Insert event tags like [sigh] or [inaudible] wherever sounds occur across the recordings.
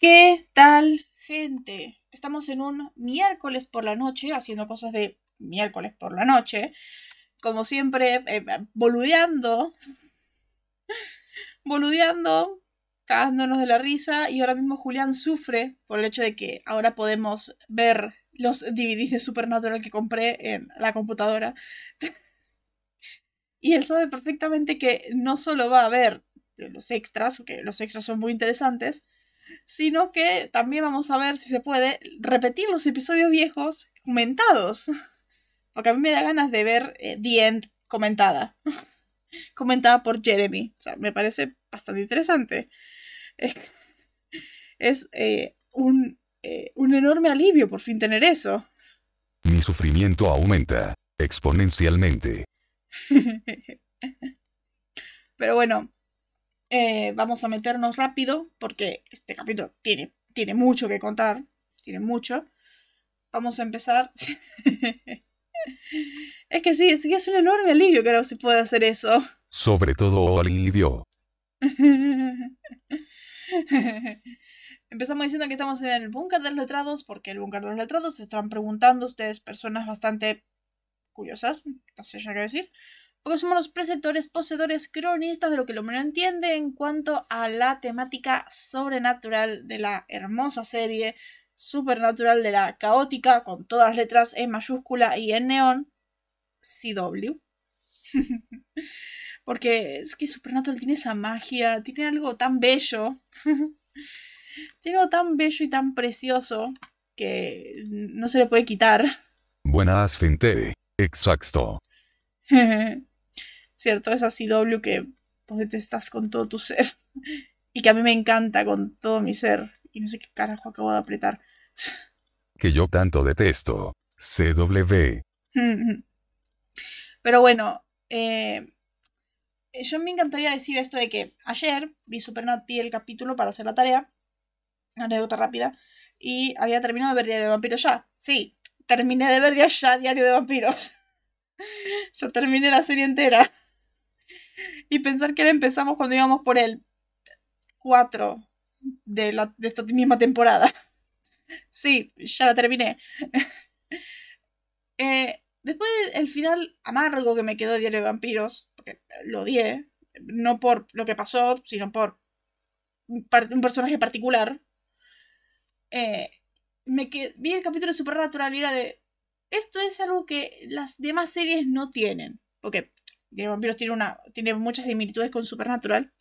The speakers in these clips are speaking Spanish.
¿Qué tal, gente? Estamos en un miércoles por la noche, haciendo cosas de miércoles por la noche. Como siempre, eh, boludeando. [laughs] Boludeando, cagándonos de la risa. Y ahora mismo Julián sufre por el hecho de que ahora podemos ver los DVDs de Supernatural que compré en la computadora. [laughs] y él sabe perfectamente que no solo va a ver los extras, porque los extras son muy interesantes, sino que también vamos a ver si se puede repetir los episodios viejos comentados. [laughs] Porque a mí me da ganas de ver eh, The End comentada. [laughs] comentada por Jeremy. O sea, me parece bastante interesante. [laughs] Es, eh, un, eh, un enorme alivio por fin tener eso. Mi sufrimiento aumenta exponencialmente. Pero bueno, eh, vamos a meternos rápido porque este capítulo tiene, tiene mucho que contar. Tiene mucho. Vamos a empezar. [laughs] es que sí, es es un enorme alivio que ahora se puede hacer eso. Sobre todo alivio. [laughs] Empezamos diciendo que estamos en el búnker de los letrados, porque el búnker de los letrados se están preguntando ustedes, personas bastante curiosas, no sé ya qué decir, porque somos los preceptores, poseedores, cronistas de lo que el hombre no entiende en cuanto a la temática sobrenatural de la hermosa serie supernatural de la caótica, con todas las letras en mayúscula y en neón, CW. [laughs] Porque es que Supernatural tiene esa magia, tiene algo tan bello, [laughs] tiene algo tan bello y tan precioso que no se le puede quitar. Buenas gente. Exacto. [laughs] ¿cierto? Esa CW que vos detestas con todo tu ser [laughs] y que a mí me encanta con todo mi ser y no sé qué carajo acabo de apretar. Que yo tanto detesto. CW. [laughs] Pero bueno, eh, yo me encantaría decir esto de que ayer vi Supernat, vi el capítulo para hacer la tarea, una anécdota rápida, y había terminado de ver Diario de Vampiros ya. Sí, terminé de ver ya Diario de Vampiros. [laughs] yo terminé la serie entera y pensar que ahora empezamos cuando íbamos por el 4 de, la, de esta misma temporada. [laughs] Sí, ya la terminé. [laughs] eh, después del final amargo que me quedó de Diario de Vampiros, porque lo odié, no por lo que pasó, sino por un, personaje particular, eh, me vi el capítulo de Supernatural y era de... Esto es algo que las demás series no tienen. Porque Diario Vampiros tiene, una, tiene muchas similitudes con Supernatural.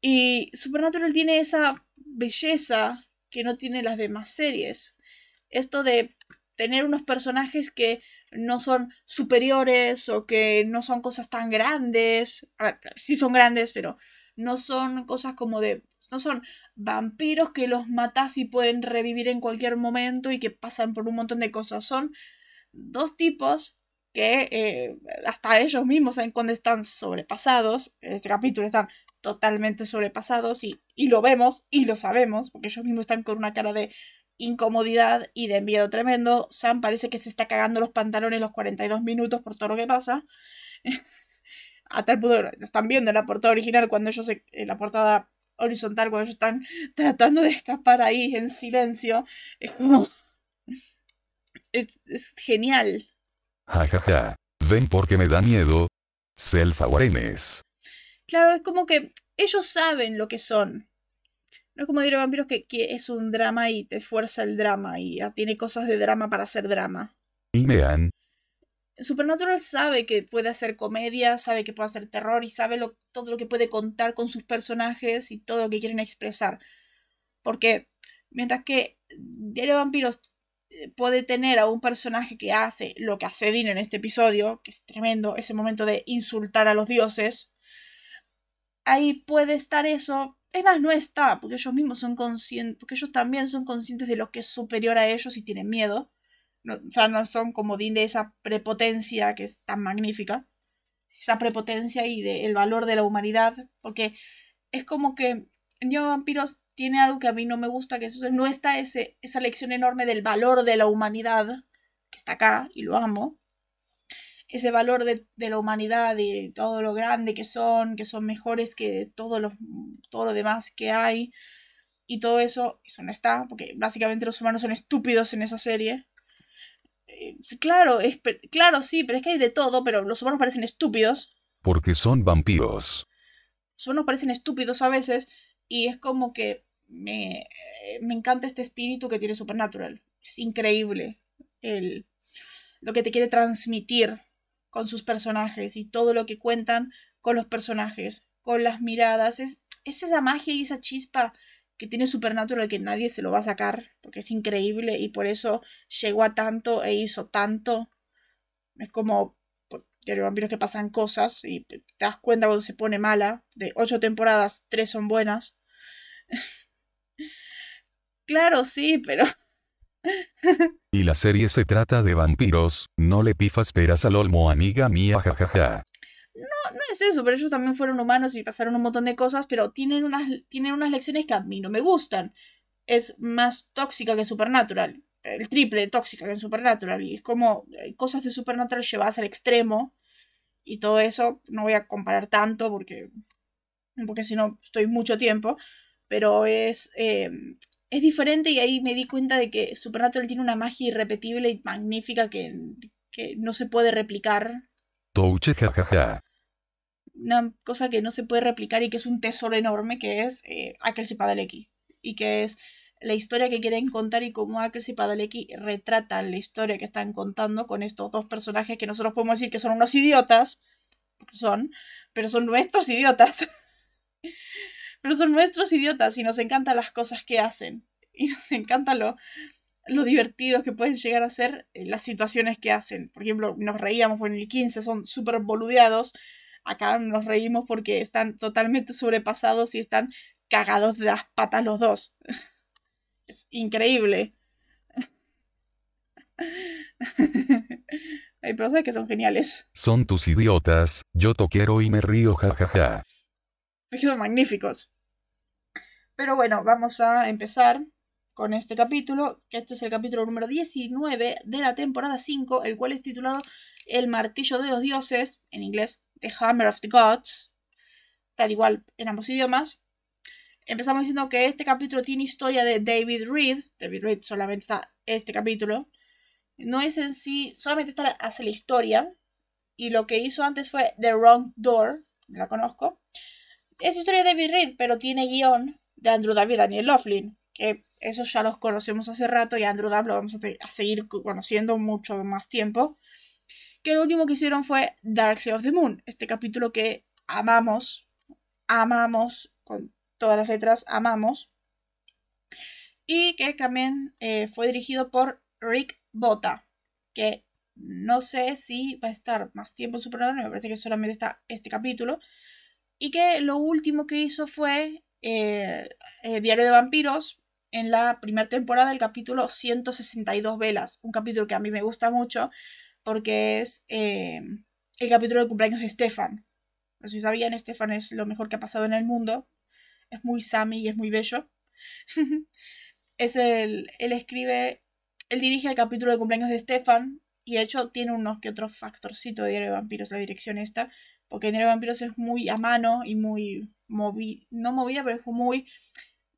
Y Supernatural tiene esa belleza que no tiene las demás series. Esto de tener unos personajes que no son superiores o que no son cosas tan grandes. A ver, sí son grandes, pero no son cosas como de... No son vampiros que los matas y pueden revivir en cualquier momento y que pasan por un montón de cosas. Son dos tipos que eh, hasta ellos mismos saben cuando están sobrepasados. En este capítulo están totalmente sobrepasados y, lo vemos y lo sabemos, porque ellos mismos están con una cara de incomodidad y de miedo tremendo. Sam parece que se está cagando los pantalones los 42 minutos por todo lo que pasa. [laughs] Hasta el punto están viendo en la portada original cuando ellos, en la portada horizontal, cuando ellos están [laughs] tratando de escapar ahí en silencio. Es como... [laughs] Es genial. Jajaja. Ven porque me da miedo. Selfa Guarenes. Claro, es como que ellos saben lo que son. No es como Diario Vampiros que, que, es un drama y te esfuerza el drama y tiene cosas de drama para hacer drama. Y. Supernatural sabe que puede hacer comedia, sabe que puede hacer terror y sabe lo, todo lo que puede contar con sus personajes y todo lo que quieren expresar. Porque mientras que Diario de Vampiros puede tener a un personaje que hace lo que hace Dean en este episodio, que es tremendo, ese momento de insultar a los dioses, ahí puede estar eso. Es más, no está, porque ellos mismos son conscientes, porque ellos también son conscientes de lo que es superior a ellos y tienen miedo. o sea, no son como Dean de esa prepotencia que es tan magnífica. Esa prepotencia y del valor de la humanidad, porque es como que en Dios Vampiros tiene algo que a mí no me gusta, que eso, no está ese, esa lección enorme del valor de la humanidad, que está acá y lo amo. Ese valor de, la humanidad y todo lo grande que son, que son mejores que todo lo, todo lo demás que hay. Y todo eso, eso no está, porque básicamente los humanos son estúpidos en esa serie. Eh, claro, es, claro, sí, pero es que hay de todo, pero los humanos parecen estúpidos. Porque son vampiros. Los humanos parecen estúpidos a veces y es como que me, me encanta este espíritu que tiene Supernatural. Es increíble el, lo que te quiere transmitir con sus personajes y todo lo que cuentan con los personajes, con las miradas. Es, es esa magia y esa chispa que tiene Supernatural que nadie se lo va a sacar, porque es increíble y por eso llegó a tanto e hizo tanto. Es como hay vampiros que pasan cosas y te das cuenta cuando se pone mala. De ocho temporadas, tres son buenas. [laughs] claro, sí, pero... y la serie se trata de vampiros, no le pifas peras al olmo, amiga mía, jajaja. No, no es eso, pero ellos también fueron humanos y pasaron un montón de cosas, pero tienen unas, tienen unas lecciones que a mí no me gustan. Es más tóxica que Supernatural. El triple de tóxica que en Supernatural. Y es como eh, cosas de Supernatural llevadas al extremo. Y todo eso no voy a comparar tanto porque, porque si no estoy mucho tiempo. Pero es, eh, es diferente y ahí me di cuenta de que Supernatural tiene una magia irrepetible y magnífica que, que no se puede replicar Touche jajaja. Una cosa que no se puede replicar y que es un tesoro enorme, que es eh, y Padalecki. Y que es la historia que quieren contar y cómo Ackles y Padalecki retratan la historia que están contando con estos dos personajes que nosotros podemos decir que son unos idiotas, son, pero son nuestros idiotas. [laughs] pero son nuestros idiotas y nos encantan las cosas que hacen. Y nos encanta lo, lo divertidos que pueden llegar a ser eh, las situaciones que hacen. Por ejemplo, nos reíamos por el 15, son súper boludeados. Acá nos reímos porque están totalmente sobrepasados y están cagados de las patas los dos. [laughs] Es increíble. [laughs] Hay personas que son geniales. Son tus idiotas, yo te quiero y me río, jajaja. Es que son magníficos. Pero bueno, vamos a empezar con este capítulo, que este es el capítulo número 19 de la temporada 5, el cual es titulado El martillo de los dioses, en inglés The Hammer of the Gods, tal igual en ambos idiomas. Empezamos diciendo que este capítulo tiene historia de David Reed, David Reed solamente está este capítulo, no es en sí, solamente está, hace la historia, y lo que hizo antes fue The Wrong Door, la conozco. Es historia de David Reed, pero tiene guion de Andrew David Daniel Laughlin, que esos ya los conocemos hace rato y Andrew Dabb lo vamos a, seguir conociendo mucho más tiempo. Que lo último que hicieron fue Dark Side of the Moon, este capítulo que amamos, amamos, con todas las letras, amamos. Y que también eh, fue dirigido por Rick Bota, que no sé si va a estar más tiempo en Supernatural, me parece que solamente está este capítulo. Y que lo último que hizo fue eh, eh, Diario de Vampiros, en la primera temporada el capítulo 162 velas, un capítulo que a mí me gusta mucho porque es el capítulo de cumpleaños de Stefan. No sé si sabían, Stefan es lo mejor que ha pasado en el mundo. Es muy Sammy y es muy bello. [laughs] es el, él escribe, él dirige el capítulo de cumpleaños de Stefan y de hecho tiene unos que otros factorcitos de Diario de Vampiros, la dirección esta, porque Diario de Vampiros es muy a mano y muy movida, no movida, pero es muy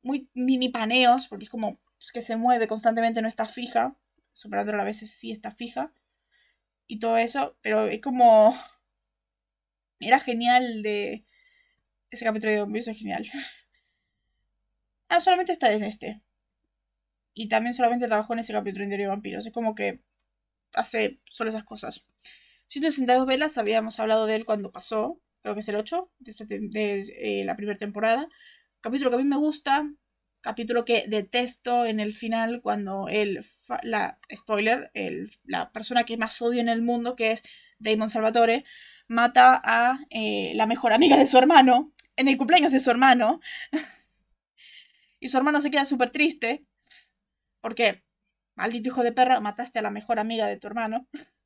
muy mini paneos, porque es como pues, que se mueve constantemente, no está fija. Superando a veces sí está fija. Y todo eso, pero es como. Era genial de. Ese capítulo de Vampiros es genial. [laughs] ah, solamente está en este. Y también solamente trabajó en ese capítulo de de Vampiros. Es como que hace solo esas cosas. 162 velas, habíamos hablado de él cuando pasó, creo que es el 8 de, este de eh, la primera temporada. Capítulo que a mí me gusta, capítulo que detesto en el final cuando el, la, spoiler, el, la persona que más odio en el mundo, que es Damon Salvatore, mata a eh, la mejor amiga de su hermano en el cumpleaños de su hermano. [laughs] y su hermano se queda súper triste porque, maldito hijo de perra, mataste a la mejor amiga de tu hermano. [laughs]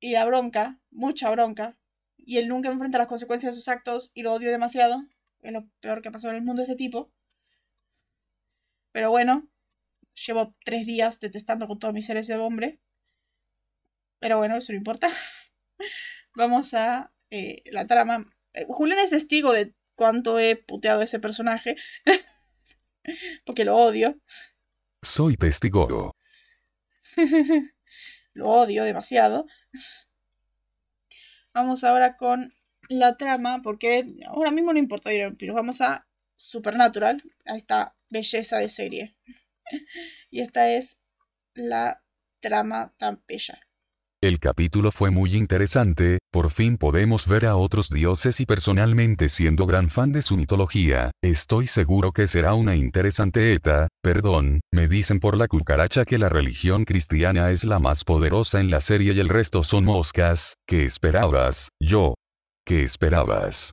y da bronca, mucha bronca. Y él nunca enfrenta las consecuencias de sus actos y lo odio demasiado es lo peor que ha pasado en el mundo ese tipo. Pero bueno, llevo tres días detestando con todos mis seres ese hombre. Pero bueno, eso no importa. [laughs] Vamos a eh, la trama. Eh, Julián es testigo de cuánto he puteado a ese personaje. [laughs] Porque lo odio. Soy testigo. [laughs] lo odio demasiado. Vamos ahora con la trama, porque ahora mismo no importa pero vamos a Supernatural, a esta belleza de serie. [laughs] y esta es la trama tan bella. El capítulo fue muy interesante, por fin podemos ver a otros dioses y personalmente siendo gran fan de su mitología, estoy seguro que será una interesante ETA, perdón, me dicen por la cucaracha que la religión cristiana es la más poderosa en la serie y el resto son moscas, ¿qué esperabas? Yo. ¿Qué esperabas?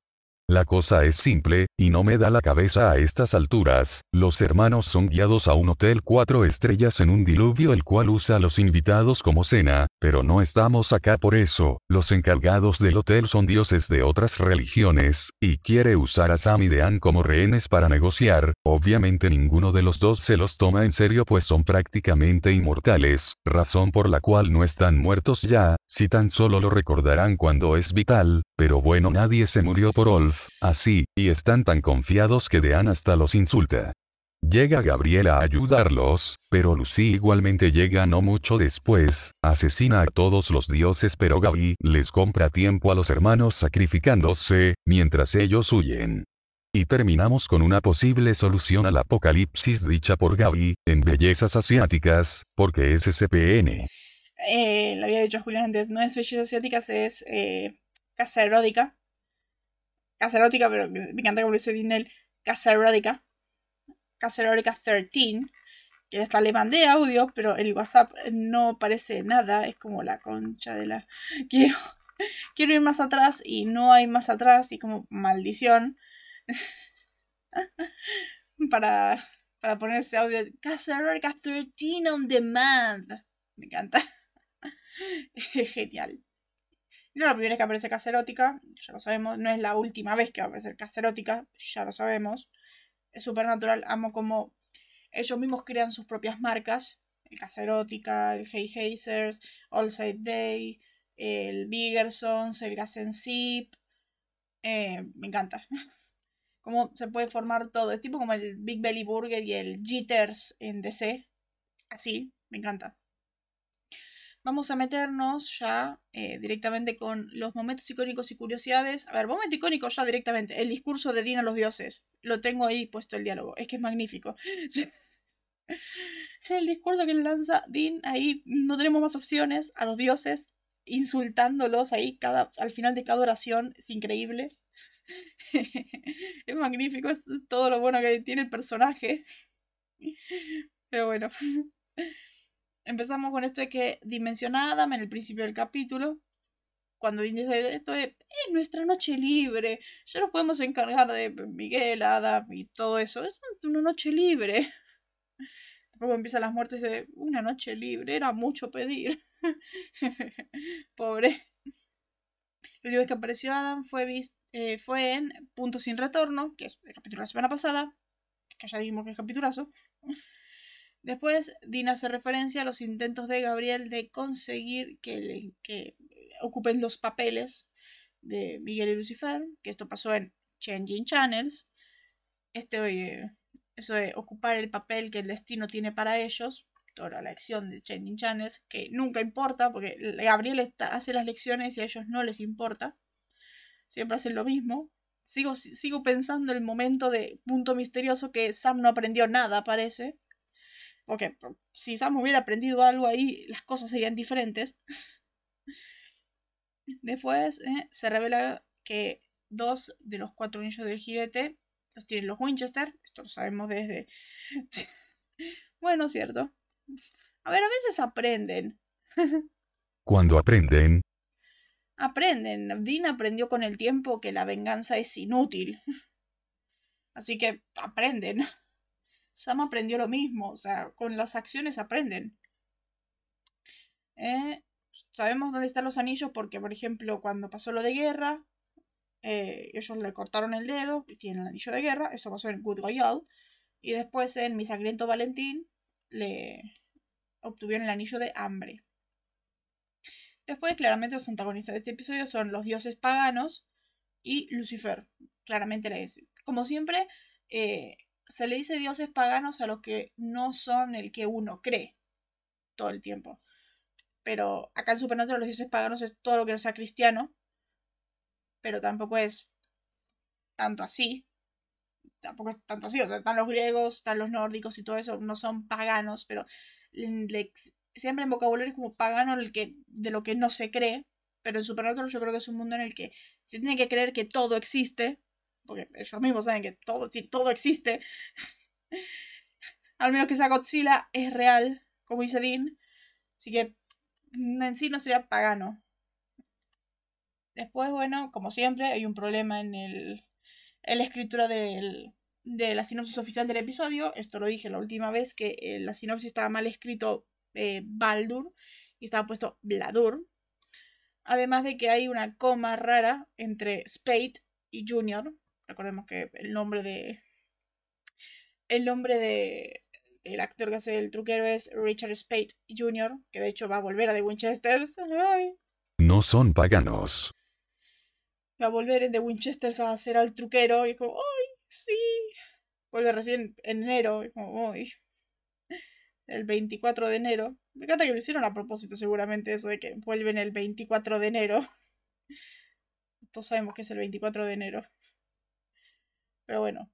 La cosa es simple, y no me da la cabeza a estas alturas, los hermanos son guiados a un hotel cuatro estrellas en un diluvio el cual usa a los invitados como cena, pero no estamos acá por eso, los encargados del hotel son dioses de otras religiones, y quiere usar a Sam y Dean como rehenes para negociar, obviamente ninguno de los dos se los toma en serio pues son prácticamente inmortales, razón por la cual no están muertos ya, si tan solo lo recordarán cuando es vital, pero bueno nadie se murió por Olf, así, y están tan confiados que Dean hasta los insulta. Llega Gabriela a ayudarlos, pero Lucy igualmente llega no mucho después, asesina a todos los dioses pero Gaby les compra tiempo a los hermanos sacrificándose, mientras ellos huyen. Y terminamos con una posible solución al apocalipsis dicha por Gaby, en bellezas asiáticas, porque es SPN. Eh, lo había dicho Julián antes, no es bellezas asiáticas, es eh, casa erótica casa erótica, pero me encanta como dice Dinel, casa erótica, casa erótica 13, que hasta le mandé audio, pero el WhatsApp no parece nada, es como la concha de la... [laughs] Quiero, quiero ir más atrás y no hay más atrás y como maldición [laughs] para, para poner ese audio. Casa erótica 13 on demand. Me encanta. [laughs] Genial. No es la primera vez que aparece Caserótica, ya lo sabemos. No es la última vez que va a aparecer Caserótica, ya lo sabemos. Es supernatural, amo como ellos mismos crean sus propias marcas. El Caserótica, el Hey Hazers, All Side Day, el Biggersons, el Gas Zip. Eh, me encanta. [laughs] Cómo se puede formar todo. Es tipo como el Big Belly Burger y el Jitters en DC. Así, me encanta vamos a meternos ya eh, directamente con los momentos icónicos y curiosidades. A ver, momento icónico ya directamente. El discurso de Dean a los dioses. Lo tengo ahí puesto el diálogo. Es que es magnífico. [laughs] el discurso que le lanza Dean ahí. No tenemos más opciones a los dioses. Insultándolos ahí cada, al final de cada oración. Es increíble. [laughs] es magnífico. Es todo lo bueno que tiene el personaje. Pero bueno. Empezamos con esto de que dimensiona Adam en el principio del capítulo. Cuando dice esto es, nuestra noche libre, ya nos podemos encargar de Miguel, Adam y todo eso. Es una noche libre. [laughs] Luego empiezan las muertes de una noche libre, era mucho pedir. [laughs] Pobre. Última vez que apareció Adam fue, eh, fue en Punto sin Retorno, que es el capítulo de la semana pasada, que ya dijimos que es capitulazo. Después, Dina hace referencia a los intentos de Gabriel de conseguir que, que ocupen los papeles de Miguel y Lucifer, que esto pasó en Changing Channels. Este, eso de ocupar el papel que el destino tiene para ellos, toda la lección de Changing Channels, que nunca importa, porque Gabriel está, hace las lecciones y a ellos no les importa. Siempre hacen lo mismo. Sigo, sigo pensando el momento de punto misterioso que Sam no aprendió nada, parece. Porque si Sam hubiera aprendido algo ahí, las cosas serían diferentes. [laughs] Después eh, se revela que dos de los cuatro anillos del jirete los tienen los Winchester. Esto lo sabemos desde... [laughs] bueno, cierto. A ver, a veces aprenden. Cuando aprenden. Aprenden. Dean aprendió con el tiempo que la venganza es inútil. Así que aprenden. Sam aprendió lo mismo, o sea, con las acciones aprenden. Eh, sabemos dónde están los anillos porque, por ejemplo, cuando pasó lo de guerra, eh, ellos le cortaron el dedo y tienen el anillo de guerra, eso pasó en Good Royale, y después en Mi Sangriento Valentín le obtuvieron el anillo de hambre. Después, claramente, los antagonistas de este episodio son los dioses paganos y Lucifer. Claramente, como siempre, eh, se le dice dioses paganos a los que no son el que uno cree todo el tiempo. Pero acá en Supernatural los dioses paganos es todo lo que no sea cristiano. Pero tampoco es tanto así. Tampoco es tanto así. O sea, están los griegos, están los nórdicos y todo eso. No son paganos, pero siempre en vocabulario es como pagano el que, de lo que no se cree. Pero en Supernatural yo creo que es un mundo en el que se tiene que creer que todo existe. Porque ellos mismos saben que todo, todo existe. [laughs] Al menos que sea Godzilla es real, como dice Dean. Así que en sí no sería pagano. Después, bueno, como siempre, hay un problema en, el, en la escritura del, de la sinopsis oficial del episodio. Esto lo dije la última vez, que eh, la sinopsis estaba mal escrito eh, Baldur y estaba puesto Bladur. Además de que hay una coma rara entre Spade y Junior. Recordemos que el nombre de. El nombre de. El actor que hace el truquero es Richard Spade Jr., que de hecho va a volver a The Winchesters. No son paganos. Va a volver en The Winchesters a hacer al truquero y como, ¡ay, sí! Vuelve recién en enero y como, ¡ay! El 24 de enero. Me encanta que lo hicieron a propósito, seguramente, eso de que vuelven el 24 de enero. Todos sabemos que es el 24 de enero. Pero bueno.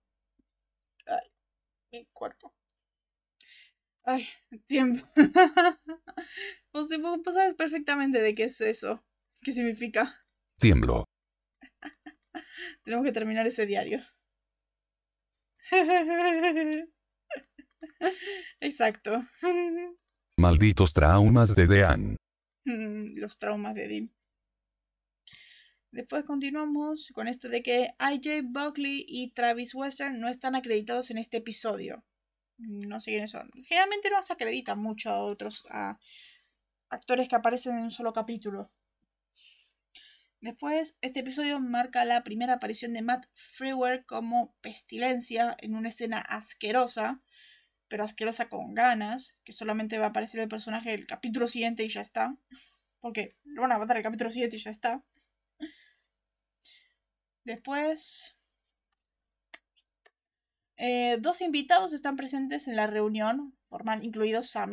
Ay, mi cuerpo. Ay, tiempo. [laughs] vos, vos sabes perfectamente de qué es eso. ¿Qué significa? Tiemblo. [laughs] Tenemos que terminar ese diario. [laughs] Exacto. Malditos traumas de Dean. Los traumas de Dean. Después continuamos con esto de que IJ Buckley y Travis Western no están acreditados en este episodio. No sé quiénes son. Generalmente no se acreditan mucho a otros actores que aparecen en un solo capítulo. Después, este episodio marca la primera aparición de Matt Freewer como pestilencia en una escena asquerosa, pero asquerosa con ganas, que solamente va a aparecer el personaje del capítulo siguiente y ya está. Porque lo van a matar el capítulo siguiente y ya está. Después, eh, dos invitados están presentes en la reunión, formal, incluidos Sam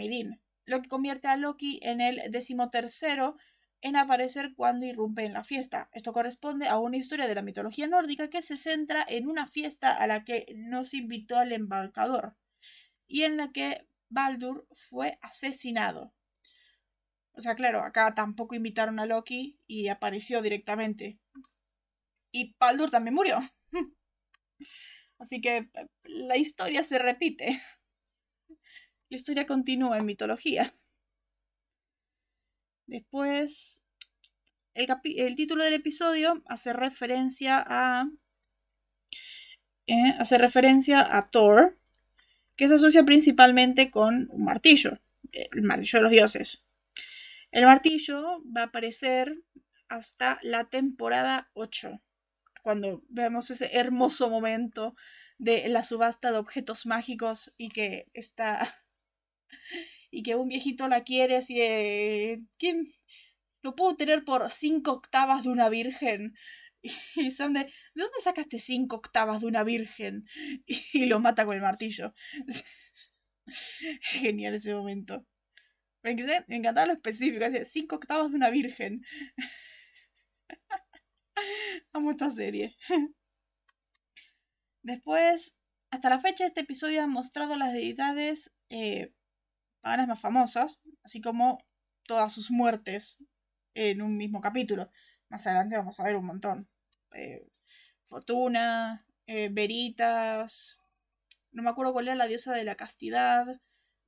lo que convierte a Loki en el decimotercero en aparecer cuando irrumpe en la fiesta. Esto corresponde a una historia de la mitología nórdica que se centra en una fiesta a la que nos invitó el embarcador y en la que Baldur fue asesinado. O sea, claro, acá tampoco invitaron a Loki y apareció directamente. Y Baldur también murió. [laughs] Así que eh, la historia se repite. La historia continúa en mitología. Después, el, título del episodio hace referencia a. Eh, hace referencia a Thor, que se asocia principalmente con un martillo, el martillo de los dioses. El martillo va a aparecer hasta la temporada 8, cuando vemos ese hermoso momento de la subasta de objetos mágicos y que está [laughs] y que un viejito la quiere así de... ¿Quién? Lo puedo tener por cinco octavas de una virgen. [laughs] Y son de... ¿De dónde sacaste cinco octavas de una virgen? [laughs] Y lo mata con el martillo. Genial ese momento. Me encantaba lo específico. Cinco octavas de una virgen. [laughs] Amo esta serie. [laughs] Después, hasta la fecha, este episodio ha mostrado las deidades eh, más famosas, así como todas sus muertes en un mismo capítulo. Más adelante vamos a ver un montón. Eh, Fortuna, eh, Veritas, no me acuerdo cuál era la diosa de la castidad.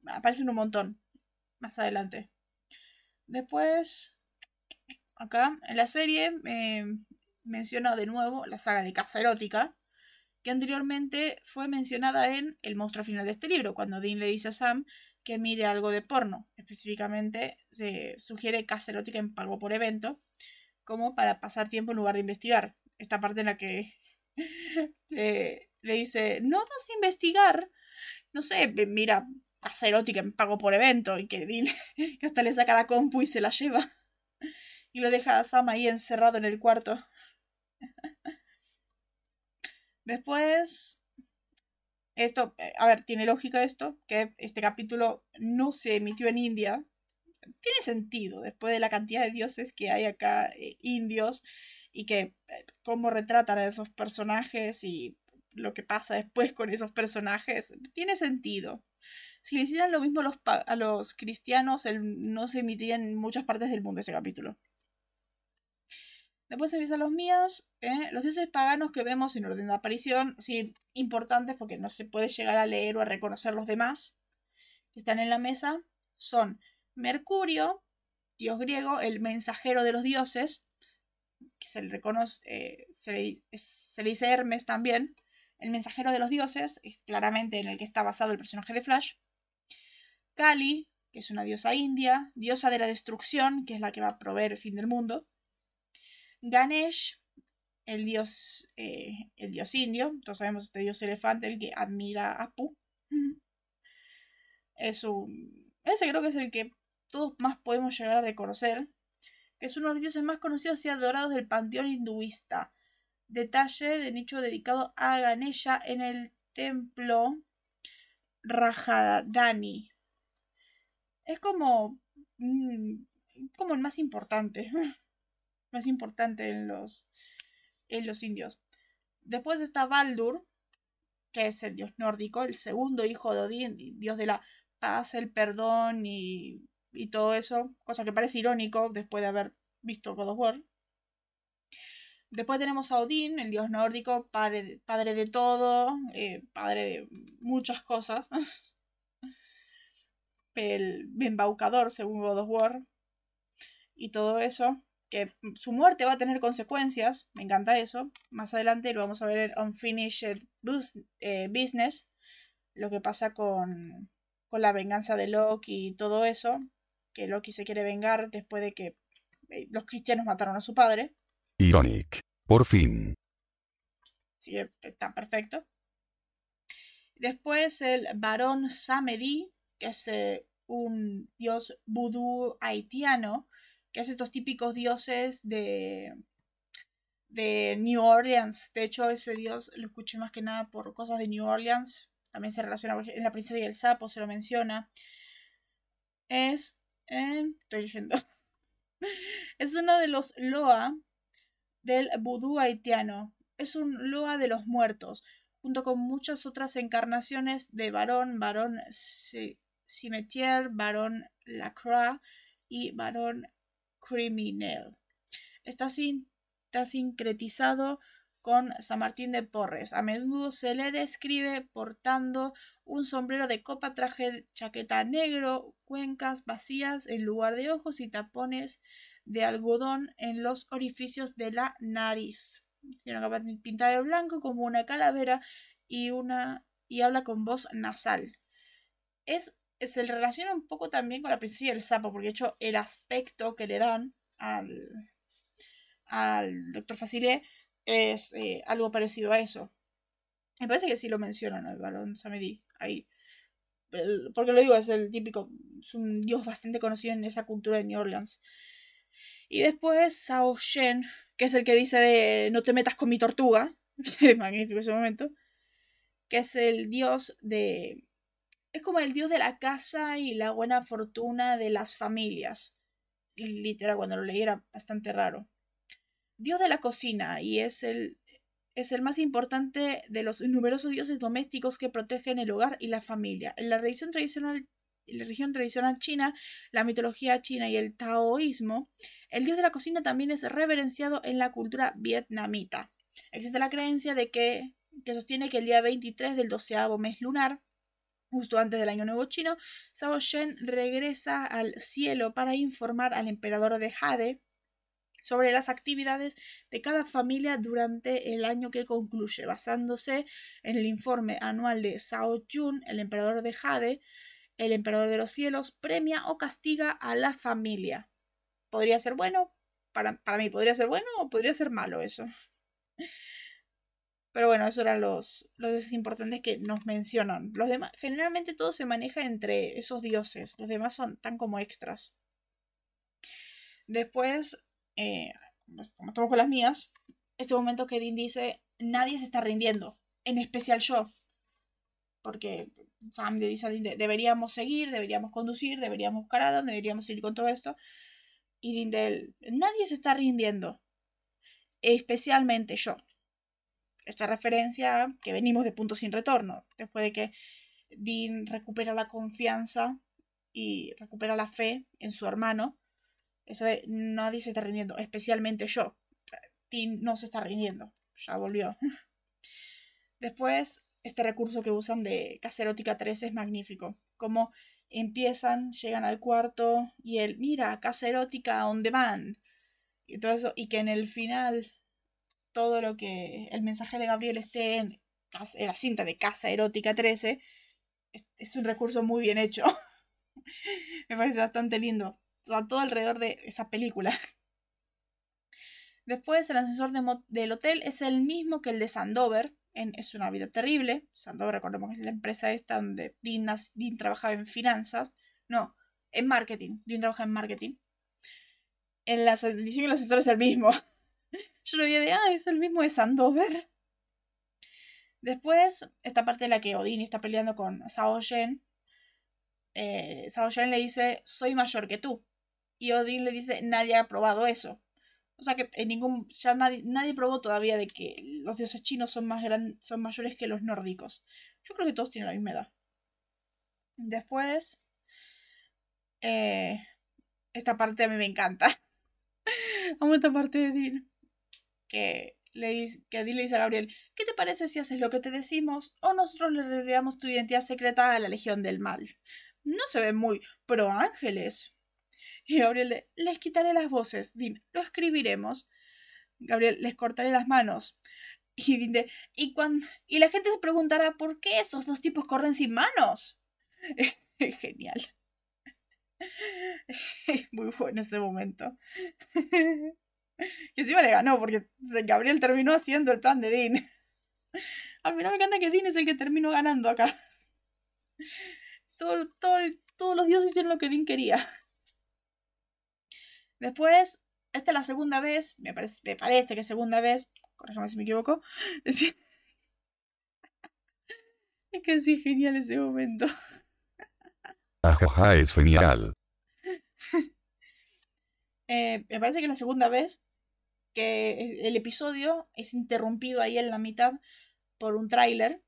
Aparecen un montón más adelante. Después, acá en la serie eh, menciona de nuevo la saga de Casa Erótica, que anteriormente fue mencionada en El monstruo final de este libro, cuando Dean le dice a Sam que mire algo de porno. Específicamente se sugiere casa erótica en pago por evento, como para pasar tiempo en lugar de investigar. Esta parte en la que [laughs] le, dice, no vas a investigar, no sé, mira, casa erótica en pago por evento, y que, [laughs] que hasta le saca la compu y se la lleva. Y lo deja a Sam ahí encerrado en el cuarto. Después Esto, eh, a ver, tiene lógica esto, que este capítulo no se emitió en India. Tiene sentido, después de la cantidad de dioses que hay acá, eh, indios, y que eh, cómo retratan a esos personajes y lo que pasa después con esos personajes, tiene sentido. Si le hicieran lo mismo a los, cristianos, no se emitiría en muchas partes del mundo ese capítulo. Después empiezan los míos, ¿eh? los dioses paganos que vemos en orden de aparición, sí, importantes porque no se puede llegar a leer o a reconocer los demás que están en la mesa, son Mercurio, dios griego, el mensajero de los dioses, que se le reconoce, eh, se, le, dice Hermes también, el mensajero de los dioses, es claramente en el que está basado el personaje de Flash. Kali, que es una diosa india, diosa de la destrucción, que es la que va a proveer el fin del mundo. Ganesh, el dios, eh, el dios indio, todos sabemos este dios elefante, el que admira a Apu. [laughs] Es un. Ese creo que es el que todos más podemos llegar a reconocer. Que es uno de los dioses más conocidos y adorados del panteón hinduista. Detalle de nicho dedicado a Ganesha en el templo Rajadani. Es como. Mm, como el más importante. [laughs] más importante en los, en los indios. Después está Baldur, que es el dios nórdico, el segundo hijo de Odín, dios de la paz, el perdón y, y todo eso, cosa que parece irónico después de haber visto God of War. Después tenemos a Odín, el dios nórdico, padre, padre de todo, eh, padre de muchas cosas. [laughs] el embaucador, según God of War. Y todo eso que su muerte va a tener consecuencias, me encanta eso. Más adelante lo vamos a ver en Unfinished eh, Business, lo que pasa con, con la venganza de Loki y todo eso, que Loki se quiere vengar después de que eh, los cristianos mataron a su padre. Ironic, por fin. Sí, está perfecto. Después el varón Samedi, que es eh, un dios vudú haitiano, que es estos típicos dioses de, de New Orleans. De hecho, ese dios lo escuché más que nada por cosas de New Orleans. También se relaciona en La princesa y el sapo, se lo menciona. Es... estoy leyendo. [laughs] es uno de los Loa del vudú haitiano. Es un Loa de los muertos, junto con muchas otras encarnaciones de varón, varón Cimetière, varón Lacroix y varón criminal. Está, sincretizado con San Martín de Porres. A menudo se le describe portando un sombrero de copa, traje, chaqueta negro, cuencas vacías en lugar de ojos y tapones de algodón en los orificios de la nariz. Tiene una capa pintada de blanco como una calavera y una y habla con voz nasal. Es se relaciona un poco también con la princesa del sapo, porque de hecho el aspecto que le dan al, al doctor Facile es eh, algo parecido a eso. Me parece que sí lo mencionan al balón Samedi ahí. Porque lo digo, es el típico, es un dios bastante conocido en esa cultura de New Orleans. Y después Sao Shen, que es el que dice de no te metas con mi tortuga, [laughs] magnífico ese momento, que es el dios de es como el dios de la casa y la buena fortuna de las familias. Literal, cuando lo leí era bastante raro. Dios de la cocina y es el, es el más importante de los numerosos dioses domésticos que protegen el hogar y la familia. En la religión tradicional la tradicional china, la mitología china y el taoísmo, el dios de la cocina también es reverenciado en la cultura vietnamita. Existe la creencia de que, que sostiene que el día 23 del doceavo mes lunar, Justo antes del Año Nuevo Chino, Sao Shen regresa al cielo para informar al emperador de Jade sobre las actividades de cada familia durante el año que concluye, basándose en el informe anual de Sao Jun, el emperador de Jade, el emperador de los cielos, premia o castiga a la familia. Podría ser bueno, para, para mí podría ser bueno o podría ser malo eso. Pero bueno, esos eran los, los dioses importantes que nos mencionan. Los demás, generalmente todo se maneja entre esos dioses. Los demás son tan como extras. Después, eh, como estamos con las mías, este momento que Dean dice, nadie se está rindiendo, en especial yo. porque Sam le dice a Dean, de- deberíamos seguir, deberíamos conducir, deberíamos buscar a Adam, deberíamos ir con todo esto. Y Dean de él, nadie se está rindiendo, especialmente yo. Esta referencia que venimos de punto sin retorno, después de que Dean recupera la confianza y recupera la fe en su hermano. Eso de nadie se está rindiendo, especialmente yo. Dean no se está rindiendo, ya volvió. [laughs] Después, este recurso que usan de Caserótica 3 es magnífico. Como empiezan, llegan al cuarto y él, mira, Caserótica on demand. Y todo eso, y que en el final todo lo que el mensaje de Gabriel esté en, la cinta de Casa Erótica 13 es, un recurso muy bien hecho. [laughs] Me parece bastante lindo. Todo alrededor de esa película. Después, el ascensor del hotel es el mismo que el de Sandover. Es una vida terrible. Sandover, recordemos que es la empresa esta donde Dean, Dean trabajaba en finanzas. No, en marketing. Dean trabaja en marketing. En la edición el ascensor es el mismo. [laughs] Yo lo vi de, ah, es el mismo de Sandover. Después, esta parte en la que Odin está peleando con Sao Shen. Eh, Sao Shen le dice, soy mayor que tú. Y Odin le dice, nadie ha probado eso. O sea que en ningún. ya nadie, nadie probó todavía de que los dioses chinos son más gran, son mayores que los nórdicos. Yo creo que todos tienen la misma edad. Después. eh, esta parte a mí me encanta. [laughs] Amo esta parte de Dean. Que le que le dice a Gabriel, ¿qué te parece si haces lo que te decimos? O nosotros le revelamos tu identidad secreta a la Legión del Mal. No se ven muy pro ángeles. Y Gabriel de, les quitaré las voces. Dean, lo escribiremos. Gabriel, les cortaré las manos. Y Dean de, y, y la gente se preguntará, ¿por qué esos dos tipos corren sin manos? [laughs] Genial. [laughs] Muy bueno ese momento. [laughs] Y encima le ganó porque Gabriel terminó haciendo el plan de Dean. [laughs] Al final me encanta que Dean es el que terminó ganando acá. [laughs] Todo, todo- todos los dioses hicieron lo que Dean quería. Después, esta es la segunda vez, me parece, me parece que es segunda vez, corrígame si me equivoco. [laughs] Es que- es que sí, genial ese momento. Ajaja es genial. Eh, me parece que es la segunda vez que el episodio es interrumpido ahí en la mitad por un tráiler.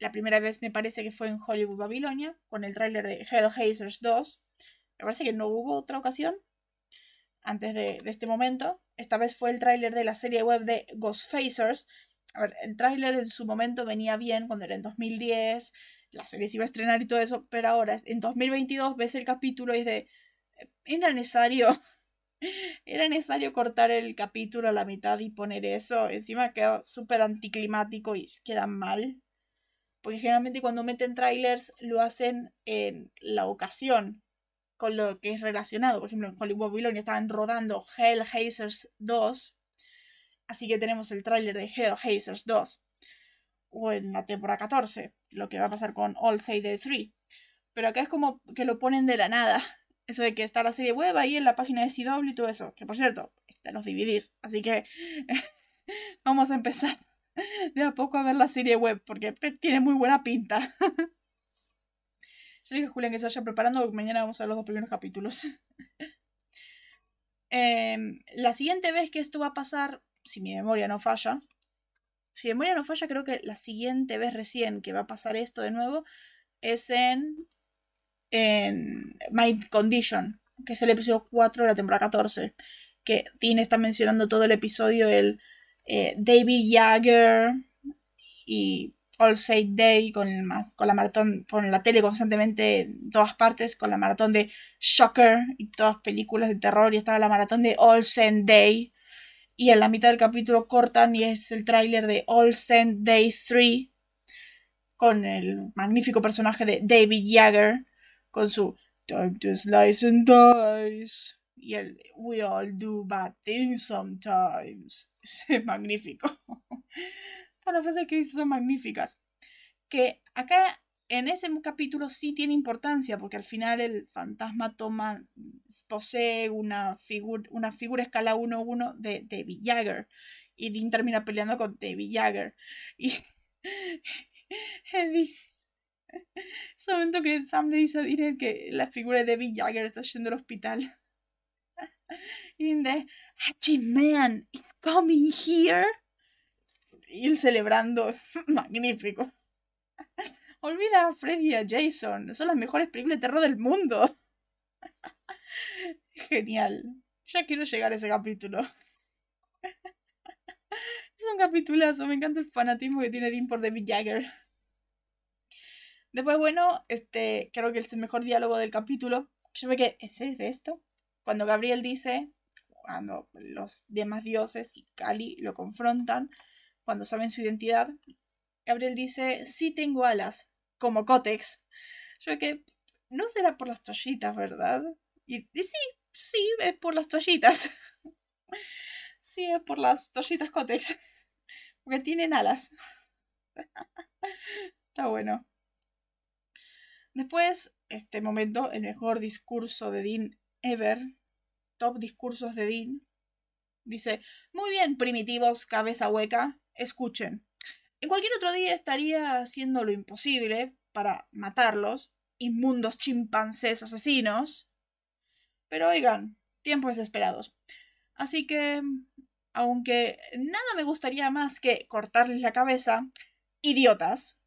La primera vez me parece que fue en Hollywood Babilonia, con el tráiler de Hellhazzers 2. Me parece que no hubo otra ocasión antes de, de este momento. Esta vez fue el tráiler de la serie web de Ghostfacers. A ver, el tráiler en su momento venía bien cuando era en 2010, la serie se iba a estrenar y todo eso, pero ahora en 2022 ves el capítulo y es de... Era necesario [laughs] era necesario cortar el capítulo a la mitad y poner eso. Encima quedó súper anticlimático y queda mal. Porque generalmente cuando meten trailers lo hacen en la ocasión con lo que es relacionado. Por ejemplo, en Hollywood Babylon estaban rodando Hellhazzers 2. Así que tenemos el tráiler de Hellhazzers 2. O en la temporada 14. Lo que va a pasar con All Say the 3. Pero acá es como que lo ponen de la nada. Eso de que está la serie web ahí en la página de CW y todo eso. Que por cierto, están los DVDs. Así que [laughs] vamos a empezar de a poco a ver la serie web. Porque tiene muy buena pinta. Yo le dije a Julián que se vaya preparando porque mañana vamos a ver los dos primeros capítulos. [laughs] Em, la siguiente vez que esto va a pasar, si mi memoria no falla, si mi memoria no falla, creo que la siguiente vez recién que va a pasar esto de nuevo es en en Mind Condition, que es el episodio 4 de la temporada 14, que Dean está mencionando todo el episodio, el eh, David Jagger y All Saint Day con, el, con la maratón, con la tele constantemente en todas partes, con la maratón de Shocker y todas películas de terror, y estaba la maratón de All Saint Day, y en la mitad del capítulo cortan y es el tráiler de All Saint Day 3 con el magnífico personaje de David Jagger con su Time to slice and dice. Y el We all do bad things sometimes. [laughs] Es magnífico. Todas las frases que dice son magníficas. Que acá en ese capítulo sí tiene importancia, porque al final el fantasma toma, posee una, figur- una figura escala 1-1 de David Jagger. Y Dean termina peleando con David Jagger. Y [laughs] Eddie, [laughs] Ese momento que Sam le dice a Dean que la figura de Debbie Jagger está yendo al hospital. [laughs] Y de man is coming here. Y él celebrando. [laughs] Magnífico. Olvida a Freddy y a Jason. Son las mejores películas de terror del mundo. Genial. Ya quiero llegar a ese capítulo. Es un capitulazo. Me encanta el fanatismo que tiene Dean por David Jagger. Después, bueno, este, creo que es el mejor diálogo del capítulo. Yo me quedé, ¿es de esto? Cuando Gabriel dice, cuando los demás dioses y Kali lo confrontan, cuando saben su identidad, Gabriel dice, sí tengo alas, como Cotex. Yo que no será por las toallitas, ¿verdad? Y, sí, sí, es por las toallitas. [laughs] sí, es por las toallitas Cotex. [laughs] Porque tienen alas. [laughs] Está bueno. Después, este momento, el mejor discurso de Dean ever. Top discursos de Dean. Dice, muy bien, primitivos, cabeza hueca, escuchen. En cualquier otro día estaría haciendo lo imposible para matarlos, inmundos chimpancés asesinos. Pero oigan, tiempos desesperados. Así que, aunque nada me gustaría más que cortarles la cabeza, idiotas,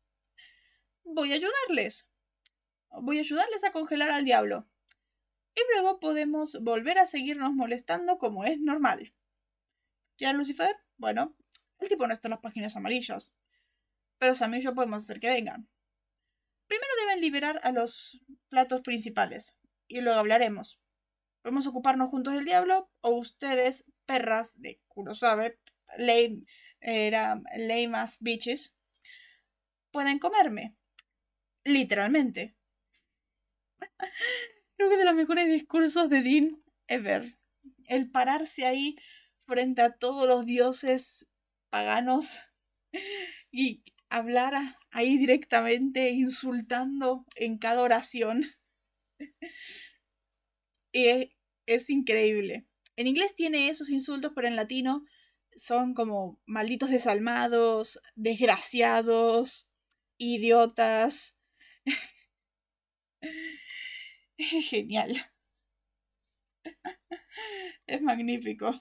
voy a ayudarles. Voy a ayudarles a congelar al diablo. Y luego podemos volver a seguirnos molestando como es normal. ¿Ya, Lucifer? Bueno, el tipo no está en las páginas amarillas. Pero Sam y yo podemos hacer que vengan. Primero deben liberar a los platos principales. Y luego hablaremos. Podemos ocuparnos juntos del diablo. O ustedes, perras de Kurosabe, lame, era lame bitches, pueden comerme. Literalmente. Creo que de los mejores discursos de Dean ever. El pararse ahí frente a todos los dioses paganos y hablar ahí directamente, insultando en cada oración. y es, increíble. En inglés tiene esos insultos, pero en latino son como malditos desalmados, desgraciados, idiotas. [laughs] [laughs] Genial. Es magnífico.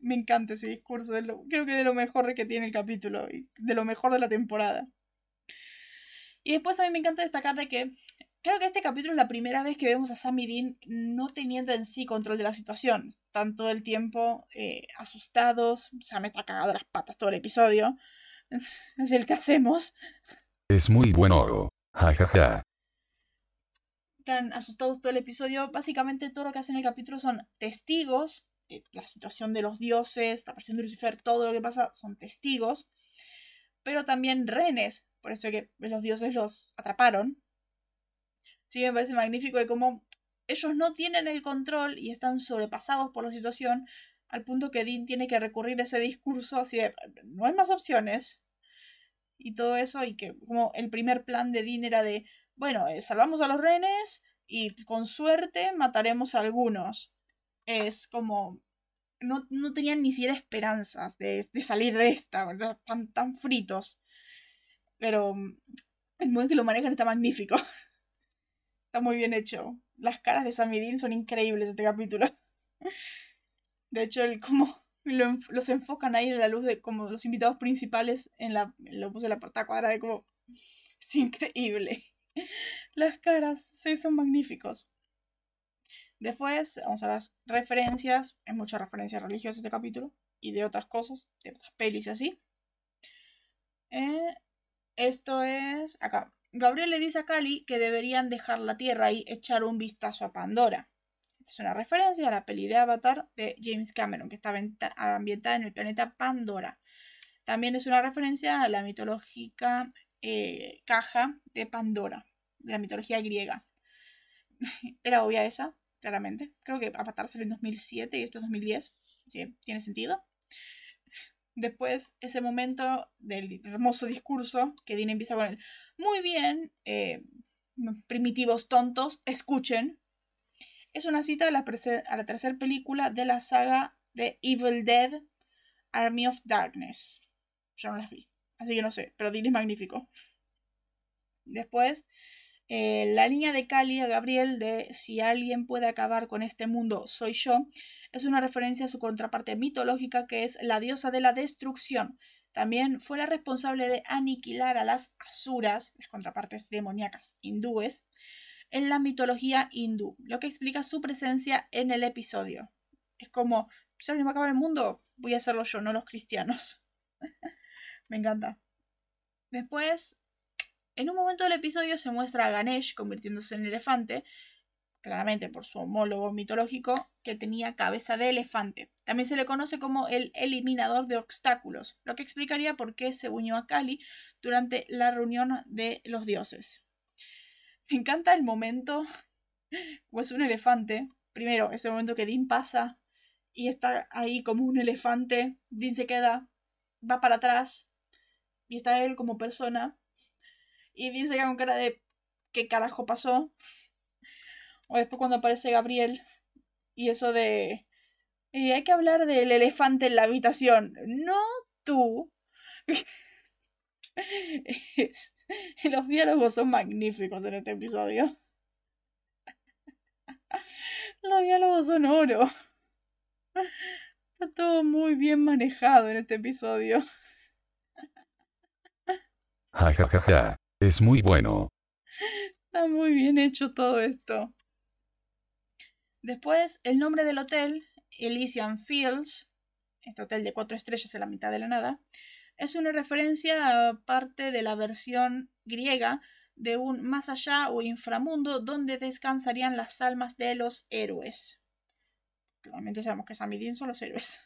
Me encanta ese discurso. creo que de lo mejor que tiene el capítulo y de lo mejor de la temporada. Y después a mí me encanta destacar de que creo que este capítulo es la primera vez que vemos a Sam y Dean no teniendo en sí control de la situación. Están todo el tiempo eh, asustados. Sam está cagado las patas todo el episodio. [laughs] Es el que hacemos. Es muy bueno. Ja, ja, ja están asustados todo el episodio. Básicamente todo lo que hacen en el capítulo son testigos de la situación de los dioses, la aparición de Lucifer, todo lo que pasa son testigos. Pero también renes, por eso que los dioses los atraparon. Sí, me parece magnífico de cómo ellos no tienen el control y están sobrepasados por la situación al punto que Dean tiene que recurrir a ese discurso así de no hay más opciones y todo eso y que como el primer plan de Dean era de bueno, eh, salvamos a los rehenes y con suerte mataremos a algunos. Es como... No, tenían ni siquiera esperanzas de, salir de esta, ¿verdad? Tan, fritos. Pero mm, el modo que lo manejan está magnífico. [laughs] Está muy bien hecho. Las caras de Samidin son increíbles este capítulo. [laughs] De hecho, el cómo los enfocan ahí en la luz de como los invitados principales en la, lo puse en la puerta cuadrada de como es increíble. Las caras, sí, son magníficos. Después vamos a las referencias. Hay muchas referencias religiosas este capítulo. Y de otras cosas, de otras pelis así. Eh, esto es acá. Gabriel le dice a Cali que deberían dejar la Tierra y echar un vistazo a Pandora. Es una referencia a la peli de Avatar de James Cameron, que está ambientada en el planeta Pandora. También es una referencia a la mitológica eh, caja de Pandora, de la mitología griega. [laughs] Era obvia esa, claramente. Creo que Avatar salió en 2007 y esto es 2010. Sí, tiene sentido. Después, ese momento del hermoso discurso, que Dean empieza con él. Muy bien, eh, primitivos tontos, escuchen. Es una cita a la, a la tercera película de la saga de Evil Dead, Army of Darkness. Yo no las vi. Así que no sé, pero Dean es magnífico. Después, eh, la línea de Cali a Gabriel de Si alguien puede acabar con este mundo, soy yo, es una referencia a su contraparte mitológica que es la diosa de la destrucción. También fue la responsable de aniquilar a las asuras, las contrapartes demoníacas hindúes, en la mitología hindú, lo que explica su presencia en el episodio. Es como, si alguien va a acabar el mundo, voy a hacerlo yo, no los cristianos. [laughs] Me encanta. Después, en un momento del episodio se muestra a Ganesh convirtiéndose en elefante, claramente por su homólogo mitológico, que tenía cabeza de elefante. También se le conoce como el eliminador de obstáculos, lo que explicaría por qué se unió a Kali durante la reunión de los dioses. Me encanta el momento, como [laughs] es un elefante. Primero, ese momento que Dean pasa y está ahí como un elefante. Dean se queda, va para atrás y está él como persona. Y se queda con cara de ¿qué carajo pasó? O después cuando aparece Gabriel y eso de y hay que hablar del elefante en la habitación. No tú. [laughs] Los diálogos son magníficos en este episodio. Los diálogos son oro. Está todo muy bien manejado en este episodio. Ja, ja, ja, ja. Es muy bueno. Está muy bien hecho todo esto. Después, el nombre del hotel, Elysian Fields, este hotel de cuatro estrellas en la mitad de la nada, es una referencia a parte de la versión griega de un más allá o inframundo donde descansarían las almas de los héroes. Claramente sabemos que Sam y Dean son los héroes.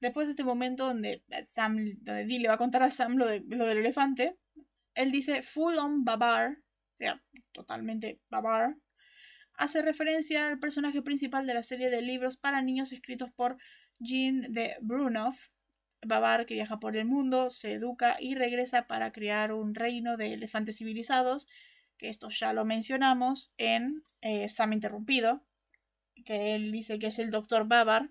Después de este momento donde, Sam, donde le va a contar a Sam lo, de, lo del elefante, él dice full on babar, o sea, totalmente babar, hace referencia al personaje principal de la serie de libros para niños escritos por Jean de Brunov, Babar que viaja por el mundo, se educa y regresa para crear un reino de elefantes civilizados, que esto ya lo mencionamos en eh, Sam Interrumpido, que él dice que es el doctor Babar,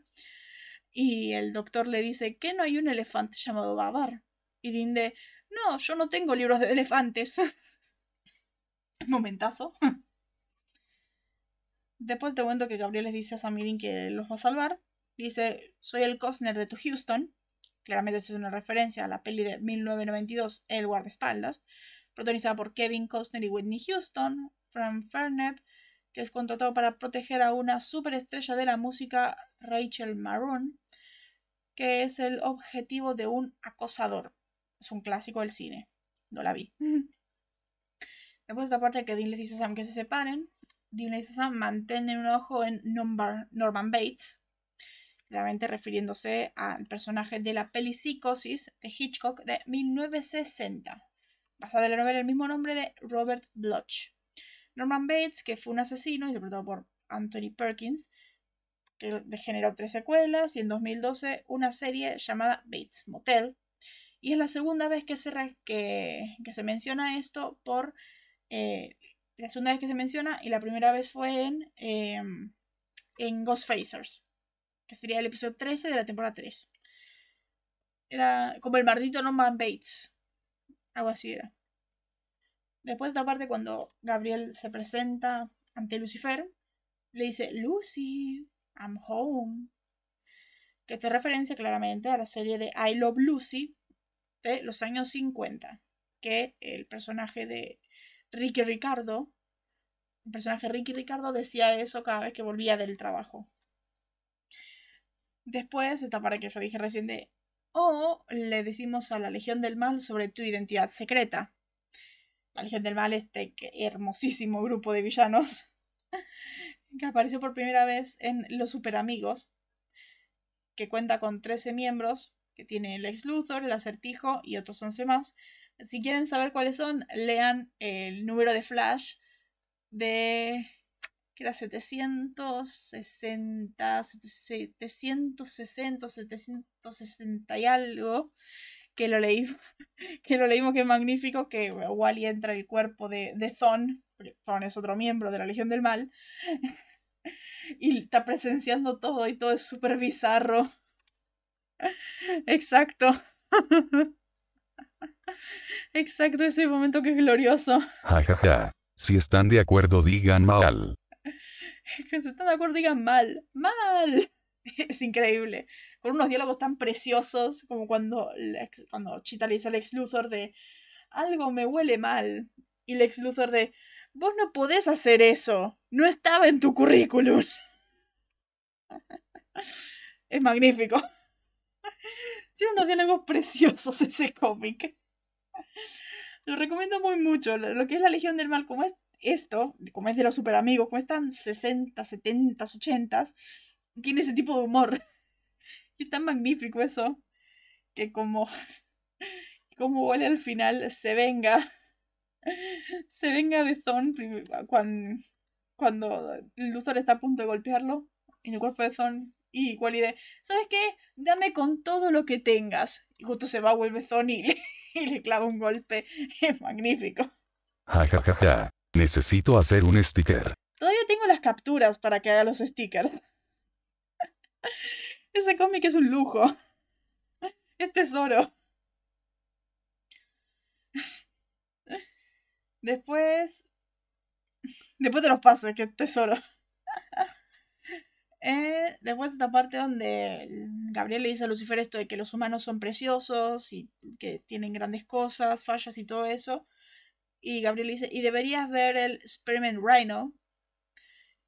y el doctor le dice que no hay un elefante llamado Babar. Y Dinde, no, yo no tengo libros de elefantes. [laughs] Momentazo. Después de momento que Gabriel les dice a Samidin que los va a salvar, dice, soy el Costner de tu Houston. Claramente esto es una referencia a la peli de 1992, El guardaespaldas, protagonizada por Kevin Costner y Whitney Houston, Frank Fernep, que es contratado para proteger a una superestrella de la música, Rachel Maroon, que es el objetivo de un acosador. Es un clásico del cine. No la vi. Después de esta parte que Dean les dice a Sam que se separen, Dean le dice a Sam mantén un ojo en Norman Bates, claramente refiriéndose al personaje de la peli Psicosis de Hitchcock de 1960, basada en la novela del mismo nombre de Robert Bloch. Norman Bates, que fue un asesino interpretado por Anthony Perkins, que generó tres secuelas y en 2012 una serie llamada Bates Motel. Y es la segunda vez que se, menciona esto por... Eh, la segunda vez que se menciona y la primera vez fue en, eh, en Ghostfacers que sería el episodio 13 de la temporada 3. Era como el maldito Norman Bates. Algo así era. Después de la parte cuando Gabriel se presenta ante Lucifer, le dice, Lucy, I'm home. Que te referencia claramente a la serie de I Love Lucy de los años 50. Que el personaje de Ricky Ricardo, el personaje Ricky Ricardo decía eso cada vez que volvía del trabajo. Después esta parte que yo dije recién de, o le decimos a la Legión del Mal sobre tu identidad secreta. Legión del Mal, este hermosísimo grupo de villanos [laughs] que apareció por primera vez en Los Super Amigos, que cuenta con 13 miembros, que tiene el ex Luthor, el acertijo y otros 11 más. Si quieren saber cuáles son, lean el número de Flash de que era 760, 760, 760 y algo, que lo leí, [laughs] que lo leímos que es magnífico, que Wally entra en el cuerpo de, de Thon, porque Thon es otro miembro de la Legión del Mal, [laughs] y está presenciando todo y todo es súper bizarro. [laughs] Exacto. Exacto, ese momento que es glorioso. Ja, ja, ja. Si están de acuerdo, digan mal. Que si están de acuerdo, digan mal. ¡Mal! [laughs] Es increíble. Con unos diálogos tan preciosos como cuando, Lex- cuando Chita le dice al ex Luthor de algo me huele mal. Y el ex Luthor de vos no podés hacer eso. No estaba en tu currículum. [laughs] Es magnífico. [laughs] Tiene unos diálogos preciosos ese cómic. Lo recomiendo muy mucho. Lo que es la Legión del Mal, como es esto, como es de los super amigos, como están 60, 70, 80, tiene ese tipo de humor. [laughs] Y es tan magnífico eso, que como, [laughs] como Wally al final se venga, [laughs] se venga de Thorn cuando, cuando Luthor está a punto de golpearlo en el cuerpo de Thorn. Y Wally de, ¿sabes qué? Dame con todo lo que tengas. Y justo se va, vuelve Thorn y le, y le clava un golpe. Es magnífico. Ja, ja, ja, ja. Necesito hacer un sticker. Todavía tengo las capturas para que haga los stickers. [laughs] Ese cómic es un lujo. [laughs] Es tesoro. [laughs] Después. Después te los paso, es que es tesoro. Eh, después esta parte donde Gabriel le dice a Lucifer esto de que los humanos son preciosos y que tienen grandes cosas, fallas y todo eso. Y Gabriel le dice, y deberías ver el Experiment Rhino,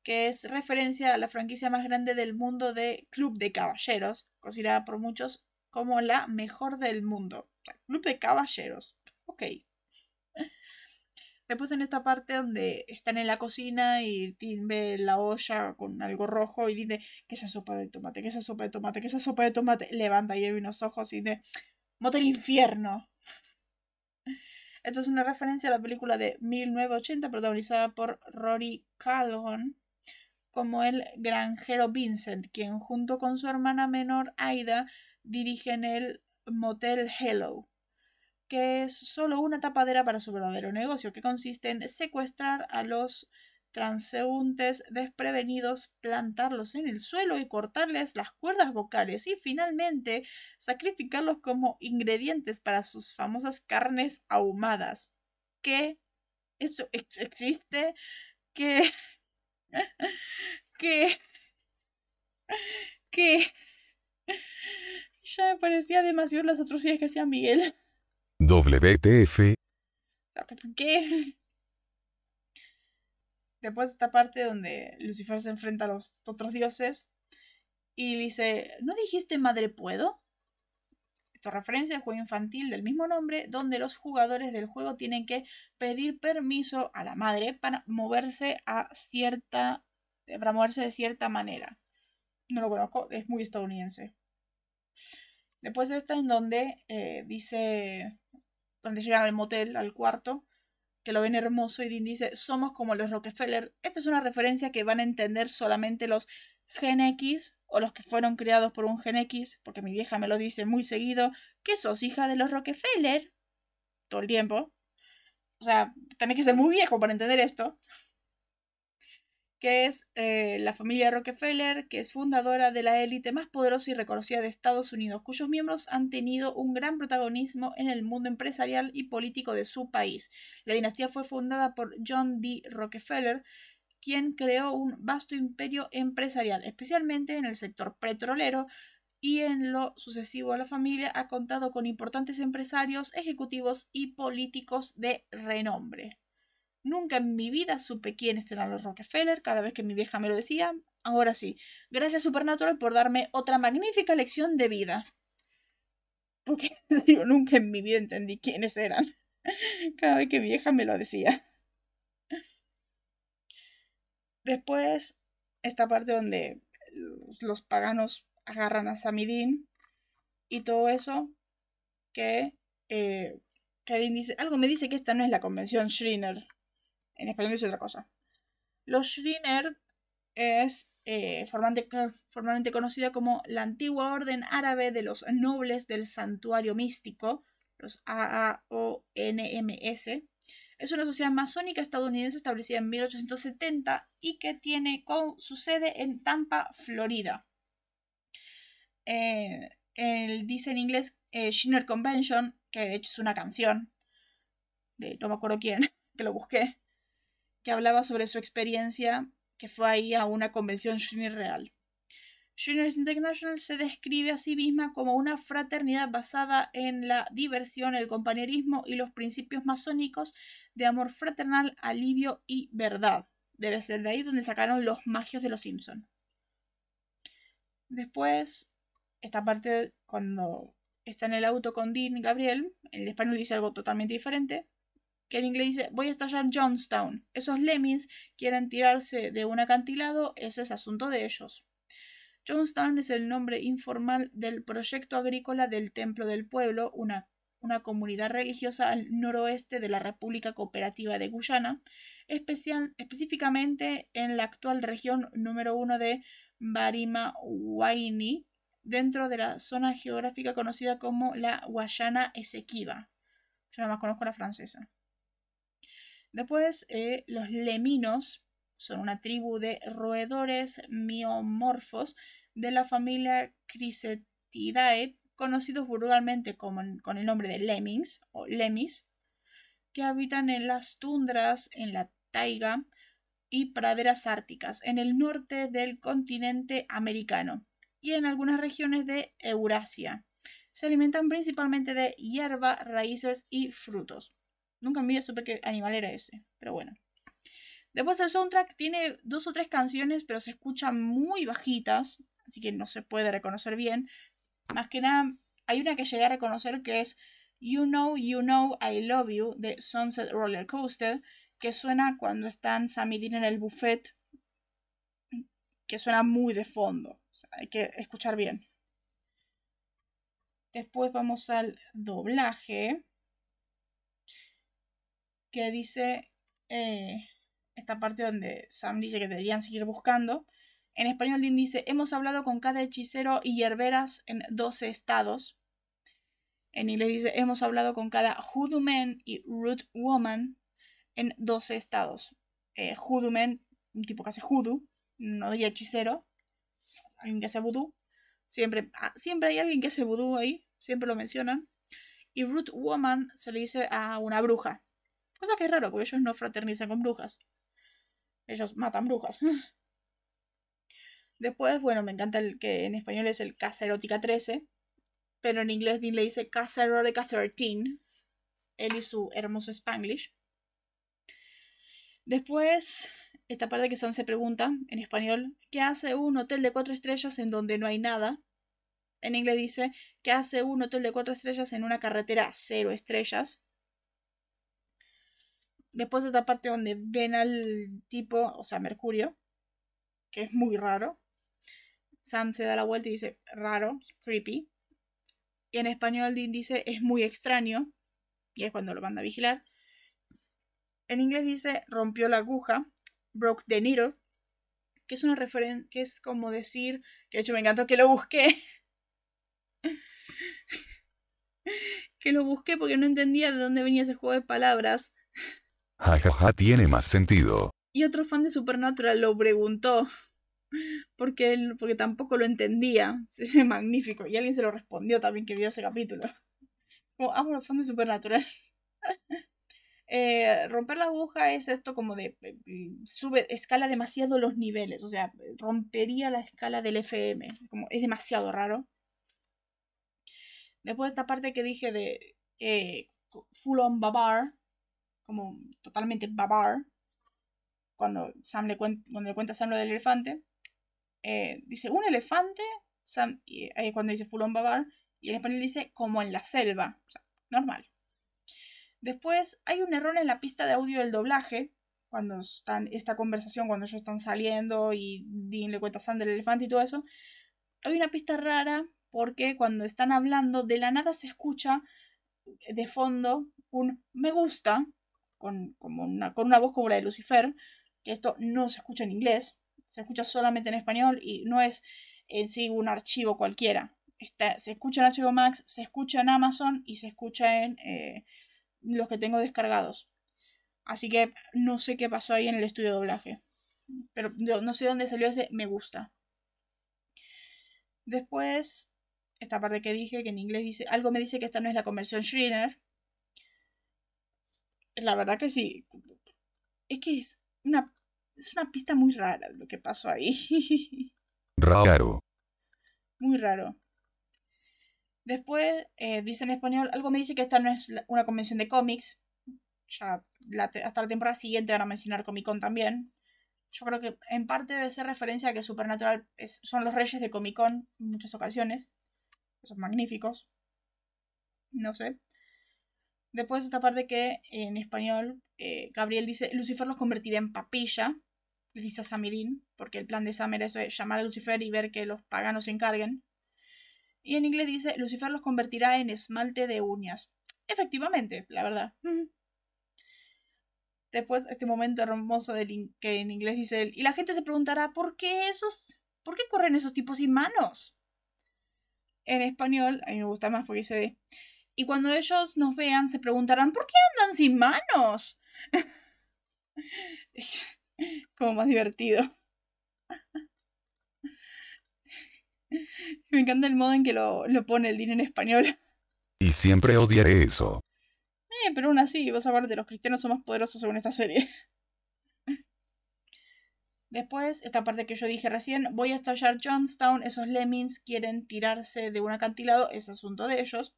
que es referencia a la franquicia más grande del mundo de Club de Caballeros, considerada por muchos como la mejor del mundo. Club de Caballeros. Ok. Después en esta parte donde están en la cocina y Tim ve la olla con algo rojo y dice que esa sopa de tomate, que esa sopa de tomate, que esa sopa de tomate. Levanta y unos ojos y dice, motel infierno. Esto es una referencia a la película de 1980 protagonizada por Rory Calhoun como el granjero Vincent, quien junto con su hermana menor Aida dirigen el motel Hello, que es solo una tapadera para su verdadero negocio, que consiste en secuestrar a los transeúntes desprevenidos, plantarlos en el suelo y cortarles las cuerdas vocales y finalmente sacrificarlos como ingredientes para sus famosas carnes ahumadas. ¿Qué? ¿Eso ex- existe? ¿Qué? [laughs] ¿Qué? ¿Qué? Ya me parecía demasiado las atrocidades que hacía Miguel. WTF. ¿Qué? Después esta parte donde Lucifer se enfrenta a los otros dioses y le dice, ¿no dijiste madre puedo? Referencia al juego infantil del mismo nombre, donde los jugadores del juego tienen que pedir permiso a la madre para moverse a cierta. para moverse de cierta manera. No lo conozco, es muy estadounidense. Después está en donde eh, dice. donde llegan al motel, al cuarto, que lo ven hermoso y Dean dice, somos como los Rockefeller. Esta es una referencia que van a entender solamente los Gen X o los que fueron criados por un Gen X, porque mi vieja me lo dice muy seguido, que sos hija de los Rockefeller. Todo el tiempo. O sea, tenés que ser muy viejo para entender esto. Que es eh, la familia Rockefeller, que es fundadora de la élite más poderosa y reconocida de Estados Unidos, cuyos miembros han tenido un gran protagonismo en el mundo empresarial y político de su país. La dinastía fue fundada por John D. Rockefeller, quien creó un vasto imperio empresarial, especialmente en el sector petrolero, y en lo sucesivo la familia ha contado con importantes empresarios, ejecutivos y políticos de renombre. Nunca en mi vida supe quiénes eran los Rockefeller, cada vez que mi vieja me lo decía. Ahora sí, gracias Supernatural por darme otra magnífica lección de vida. Porque [laughs] yo nunca en mi vida entendí quiénes eran. [laughs] Cada vez que mi vieja me lo decía. Después, esta parte donde los paganos agarran a Samidin y todo eso, que, eh, dice, algo me dice que esta no es la convención Shriner. En español dice otra cosa. Los Shriner es eh, formalmente conocida como la antigua orden árabe de los nobles del santuario místico, los AAONMS. Es una sociedad masónica estadounidense establecida en 1870 y que tiene su sede en Tampa, Florida. Eh, el, dice en inglés eh, Shinner Convention que de hecho es una canción, de no me acuerdo quién, [laughs] que lo busqué, que hablaba sobre su experiencia que fue ahí a una convención junior real. Juniors International se describe a sí misma como una fraternidad basada en la diversión, el compañerismo y los principios masónicos de amor fraternal, alivio y verdad. Debe ser de ahí donde sacaron los magios de los Simpson. Después, esta parte cuando está en el auto con Dean y Gabriel, el español dice algo totalmente diferente, que en inglés dice voy a estallar Johnstown. Esos lemmings quieren tirarse de un acantilado, ese es asunto de ellos. Johnstown es el nombre informal del proyecto agrícola del Templo del Pueblo, una, una comunidad religiosa al noroeste de la República Cooperativa de Guyana, especial, específicamente en la actual región número uno de Barima Waini, dentro de la zona geográfica conocida como la Guayana Esequiba. Yo nada más conozco la francesa. Después, eh, los leminos son una tribu de roedores miomorfos de la familia Chrysetidae, conocidos vulgarmente con el nombre de lemmings o lemis, que habitan en las tundras, en la taiga y praderas árticas, en el norte del continente americano y en algunas regiones de Eurasia. Se alimentan principalmente de hierba, raíces y frutos. Nunca en mi vida supe qué animal era ese, pero bueno. Después el soundtrack tiene dos o tres canciones, pero se escuchan muy bajitas, así que no se puede reconocer bien. Más que nada, hay una que llegué a reconocer que es You Know, You Know, I Love You de Sunset Roller Coaster, que suena cuando están Sam y en el buffet, que suena muy de fondo. hay que escuchar bien. Después vamos al doblaje, que dice... Eh, esta parte donde Sam dice que deberían seguir buscando. En español, Dean dice: Hemos hablado con cada hechicero y hierberas en 12 estados. En inglés dice: Hemos hablado con cada hoodoo man y root woman en 12 estados. Eh, hoodoo man, un tipo que hace hoodoo, no diría hechicero, alguien que hace voodoo. Siempre, ah, siempre hay alguien que hace voodoo ahí, siempre lo mencionan. Y root woman se le dice a una bruja. Cosa que es raro, porque ellos no fraternizan con brujas. Ellos matan brujas. [laughs] Después, bueno, me encanta el que en español es el Casa Erótica 13, pero en inglés Dean le dice Casa Erótica 13, él y su hermoso Spanglish. Después, esta parte que se pregunta en español, ¿qué hace un hotel de cuatro estrellas en donde no hay nada? En inglés dice, ¿qué hace un hotel de cuatro estrellas en una carretera cero estrellas? Después esta parte donde ven al tipo, o sea, Mercurio, que es muy raro. Sam se da la vuelta y dice, raro, creepy. Y en español Dean dice, es muy extraño. Y es cuando lo manda a vigilar. En inglés dice, rompió la aguja, broke the needle. Que es una referencia, que es como decir, que de hecho me encantó que lo busqué. [laughs] que lo busqué porque no entendía de dónde venía ese juego de palabras. Jajaja tiene más sentido. Y otro fan de Supernatural lo preguntó. Porque él, porque tampoco lo entendía. [laughs] Magnífico. Y alguien se lo respondió también que vio ese capítulo. Como, amo los fans de Supernatural. [laughs] Eh, romper la aguja es esto como de sube, escala demasiado los niveles, o sea, rompería la escala del FM, como es demasiado raro. Después de esta parte que dije de eh, Full on Babar, como totalmente babar, cuando, Sam le, cuenta, cuando le cuenta a Sam lo del elefante, eh, dice, un elefante, Sam, y cuando dice fulón babar, y en español dice como en la selva, o sea, normal. Después hay un error en la pista de audio del doblaje, cuando están esta conversación, cuando ellos están saliendo y Dean le cuenta a Sam del elefante y todo eso, hay una pista rara porque cuando están hablando de la nada se escucha de fondo un me gusta con, como una, con una voz como la de Lucifer, que esto no se escucha en inglés, se escucha solamente en español y no es en sí un archivo cualquiera. se escucha en HBO Max, se escucha en Amazon y se escucha en eh, los que tengo descargados. Así que no sé qué pasó ahí en el estudio de doblaje. Pero no sé dónde salió ese me gusta. Después, esta parte que dije, que en inglés dice, algo me dice que esta no es la conversión Schreiner. La verdad que sí. Es que es una, es una pista muy rara lo que pasó ahí. [laughs] Raro. Muy raro. Después eh, dice en español, algo me dice que esta no es una convención de cómics. Ya hasta la temporada siguiente van a mencionar Comic Con también. Yo creo que en parte debe ser referencia a que Supernatural son los reyes de Comic Con en muchas ocasiones. Son magníficos. No sé. Después esta parte que en español eh, Gabriel dice, Lucifer los convertirá en papilla. Dice a Samidin, porque el plan de Samer es llamar a Lucifer y ver que los paganos se encarguen. Y en inglés dice, Lucifer los convertirá en esmalte de uñas. Efectivamente, la verdad. Después, este momento hermoso del que en inglés dice él. Y la gente se preguntará, ¿por qué esos. ¿Por qué corren esos tipos sin manos? En español, a mí me gusta más porque dice. Y cuando ellos nos vean, se preguntarán, ¿por qué andan sin manos? [laughs] Como más divertido. Me encanta el modo en que lo, pone el dinero en español. Y siempre odiaré eso. Eh, pero aún así, vos de los cristianos son más poderosos según esta serie. Después, esta parte que yo dije recién, voy a estallar Johnstown, esos lemmings quieren tirarse de un acantilado, es asunto de ellos.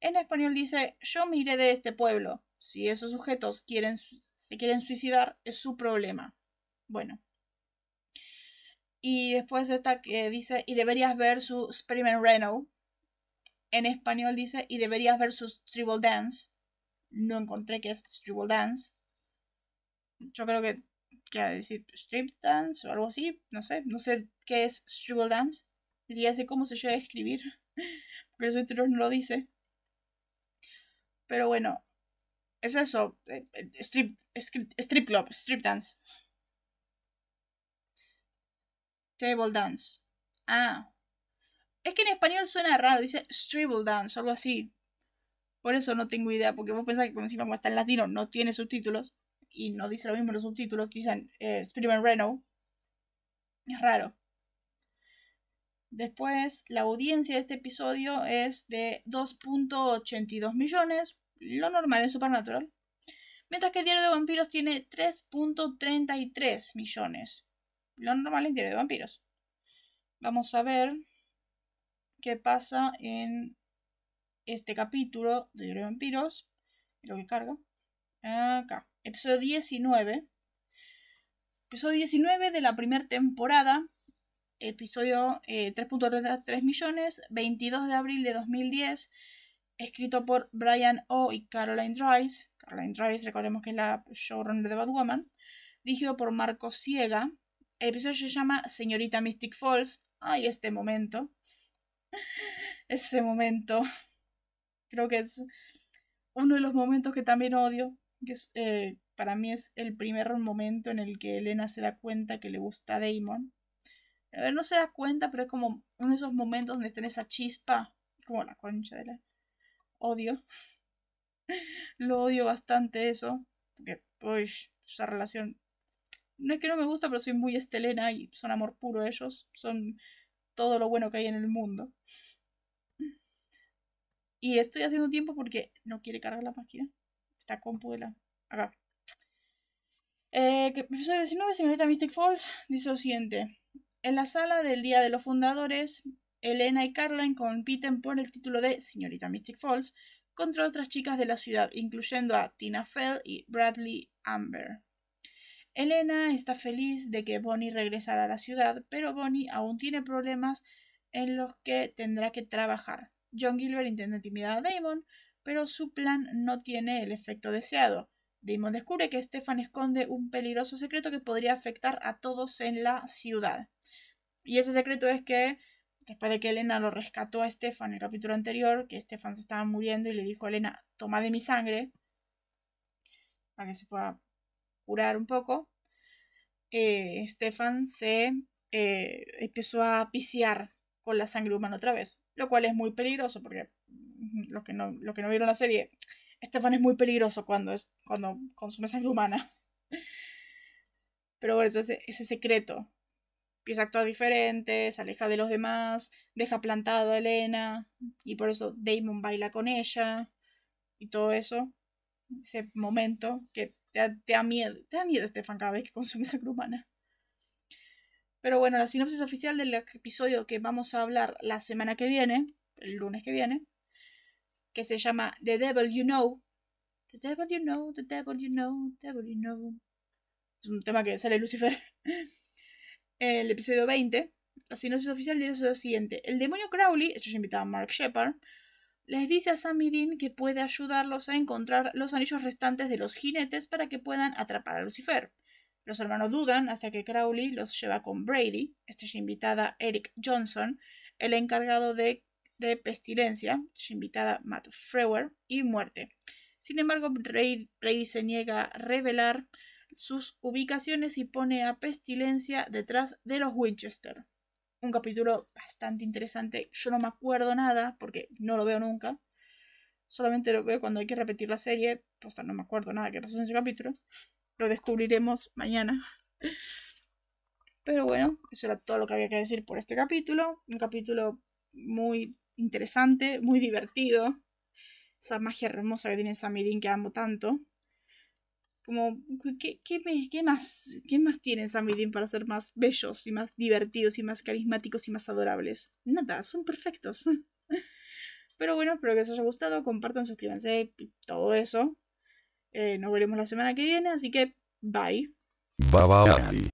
En español dice, yo me iré de este pueblo. Si esos sujetos quieren, se quieren suicidar, es su problema. Bueno, y después esta que dice, y deberías ver su Experiment Reno. En español dice, y deberías ver su Tribal Dance. No encontré que es Tribal Dance. Yo creo que quiere decir Strip Dance o algo así. No sé, no sé qué es Tribal Dance. Ni siquiera sé cómo se llega a escribir. [laughs] Porque el título no lo dice. Pero bueno, es eso. Eh, eh, strip, strip, strip club, strip dance. Table dance. Ah. Es que en español suena raro, dice Stribble dance algo así. Por eso no tengo idea, porque vos pensás que como encima está en latino no tiene subtítulos y no dice lo mismo los subtítulos, dicen eh, Reno. Es raro. Después, la audiencia de este episodio es de 2.82 millones, lo normal en Supernatural. Mientras que Diario de Vampiros tiene 3.33 millones lo normal en Diario de Vampiros. Vamos a ver qué pasa en este capítulo de Diario de Vampiros. Lo que carga. Acá. Episodio 19. Episodio 19 de la primera temporada. Episodio 3.33 eh, millones. 22 de abril de 2010. Escrito por Brian O. y Caroline Dries. Caroline Dries, recordemos que es la showrunner de Batwoman. Dirigido por Marco Ciega. El episodio se llama Señorita Mystic Falls. Ay, este momento. [laughs] Ese momento. Creo que es uno de los momentos que también odio. Que eh, para mí es el primer momento en el que Elena se da cuenta que le gusta a Damon. A ver, no se da cuenta, pero es como de esos momentos donde está en esa chispa. Como la concha de la. Odio. [laughs] Lo odio bastante eso. Porque, uy, esa relación no es que no me gusta, pero soy muy estelena y son amor puro ellos. Son todo lo bueno que hay en el mundo. Y estoy haciendo tiempo porque no quiere cargar la máquina. Esta compu de la. Acá. Eh, episodio 19, señorita Mystic Falls, dice lo siguiente. En la sala del Día de los Fundadores, Elena y Caroline compiten por el título de señorita Mystic Falls contra otras chicas de la ciudad, incluyendo a Tina Fell y Bradley Amber. Elena está feliz de que Bonnie regresara a la ciudad, pero Bonnie aún tiene problemas en los que tendrá que trabajar. John Gilbert intenta intimidar a Damon, pero su plan no tiene el efecto deseado. Damon descubre que Stefan esconde un peligroso secreto que podría afectar a todos en la ciudad. Y ese secreto es que, después de que Elena lo rescató a Stefan en el capítulo anterior, que Stefan se estaba muriendo y le dijo a Elena, toma de mi sangre, para que se pueda curar un poco, eh, Stefan se eh, empezó a piciar con la sangre humana otra vez, lo cual es muy peligroso porque mm, los que no, lo que no vieron la serie, Stefan es muy peligroso cuando, es, cuando consume sangre humana. Pero bueno, eso es ese secreto empieza a actuar diferente, se aleja de los demás, deja plantada a Elena y por eso Damon baila con ella y todo eso. Ese momento que te da, miedo, te da miedo Stefan cada vez que consume esa humana. Pero bueno, la sinopsis oficial del episodio que vamos a hablar la semana que viene, el lunes que viene, que se llama The Devil You Know. The Devil You Know, The Devil You Know, The Devil You Know. Es un tema que sale Lucifer. [laughs] el episodio 20, la sinopsis oficial dice lo siguiente. El demonio Crowley, esto ya invitaba a Mark Shepard, les dice a Sammy Dean que puede ayudarlos a encontrar los anillos restantes de los jinetes para que puedan atrapar a Lucifer. Los hermanos dudan hasta que Crowley los lleva con Brady, estrella invitada Eric Johnson, el encargado de, de Pestilencia, invitada Matt Frewer, y Muerte. Sin embargo, Brady se niega a revelar sus ubicaciones y pone a Pestilencia detrás de los Winchester. Un capítulo bastante interesante. Yo no me acuerdo nada porque no lo veo nunca. Solamente lo veo cuando hay que repetir la serie. Pues no me acuerdo nada que pasó en ese capítulo. Lo descubriremos mañana. Pero bueno, eso era todo lo que había que decir por este capítulo. Un capítulo muy interesante, muy divertido. Esa magia hermosa que tiene Sammy Dean que amo tanto. Como ¿qué, qué, más qué más tienen Sam y Dean para ser más bellos y más divertidos y más carismáticos y más adorables nada son perfectos. [laughs] Pero bueno espero que les haya gustado. Compartan suscríbanse todo eso. Eh, nos veremos la semana que viene así que bye. Bye bye